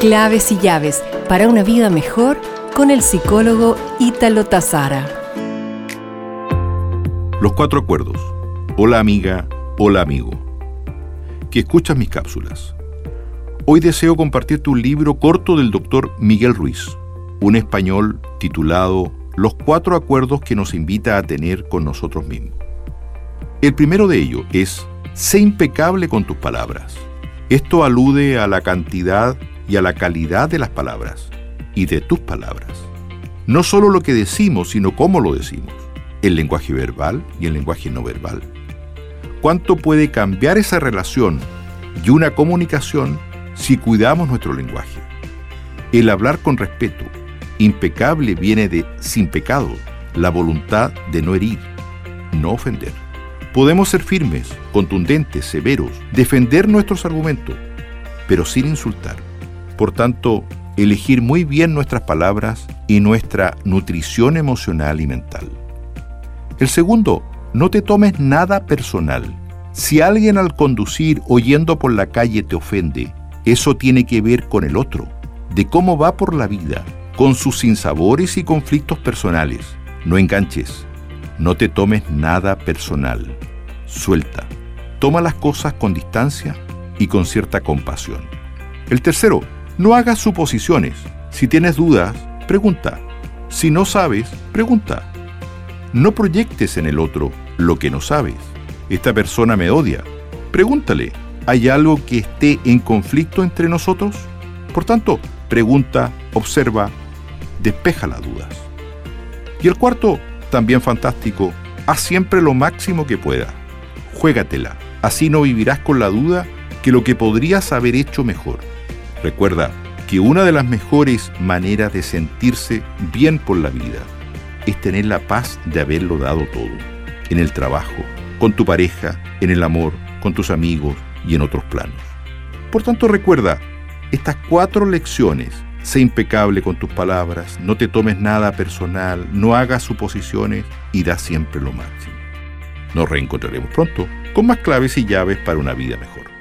Claves y llaves para una vida mejor con el psicólogo Ítalo Tazara. Los cuatro acuerdos. Hola amiga, hola amigo. Que escuchas mis cápsulas. Hoy deseo compartirte un libro corto del doctor Miguel Ruiz, un español titulado Los cuatro acuerdos que nos invita a tener con nosotros mismos. El primero de ellos es, sé impecable con tus palabras. Esto alude a la cantidad y a la calidad de las palabras y de tus palabras. No solo lo que decimos, sino cómo lo decimos, el lenguaje verbal y el lenguaje no verbal. ¿Cuánto puede cambiar esa relación y una comunicación si cuidamos nuestro lenguaje? El hablar con respeto, impecable viene de sin pecado, la voluntad de no herir, no ofender. Podemos ser firmes, contundentes, severos, defender nuestros argumentos, pero sin insultar por tanto, elegir muy bien nuestras palabras y nuestra nutrición emocional y mental. El segundo, no te tomes nada personal. Si alguien al conducir o yendo por la calle te ofende, eso tiene que ver con el otro, de cómo va por la vida, con sus sinsabores y conflictos personales. No enganches, no te tomes nada personal. Suelta, toma las cosas con distancia y con cierta compasión. El tercero, no hagas suposiciones. Si tienes dudas, pregunta. Si no sabes, pregunta. No proyectes en el otro lo que no sabes. Esta persona me odia. Pregúntale, ¿hay algo que esté en conflicto entre nosotros? Por tanto, pregunta, observa, despeja las dudas. Y el cuarto, también fantástico, haz siempre lo máximo que pueda. Juégatela, así no vivirás con la duda que lo que podrías haber hecho mejor. Recuerda que una de las mejores maneras de sentirse bien por la vida es tener la paz de haberlo dado todo, en el trabajo, con tu pareja, en el amor, con tus amigos y en otros planos. Por tanto, recuerda estas cuatro lecciones. Sé impecable con tus palabras, no te tomes nada personal, no hagas suposiciones y da siempre lo máximo. Nos reencontraremos pronto con más claves y llaves para una vida mejor.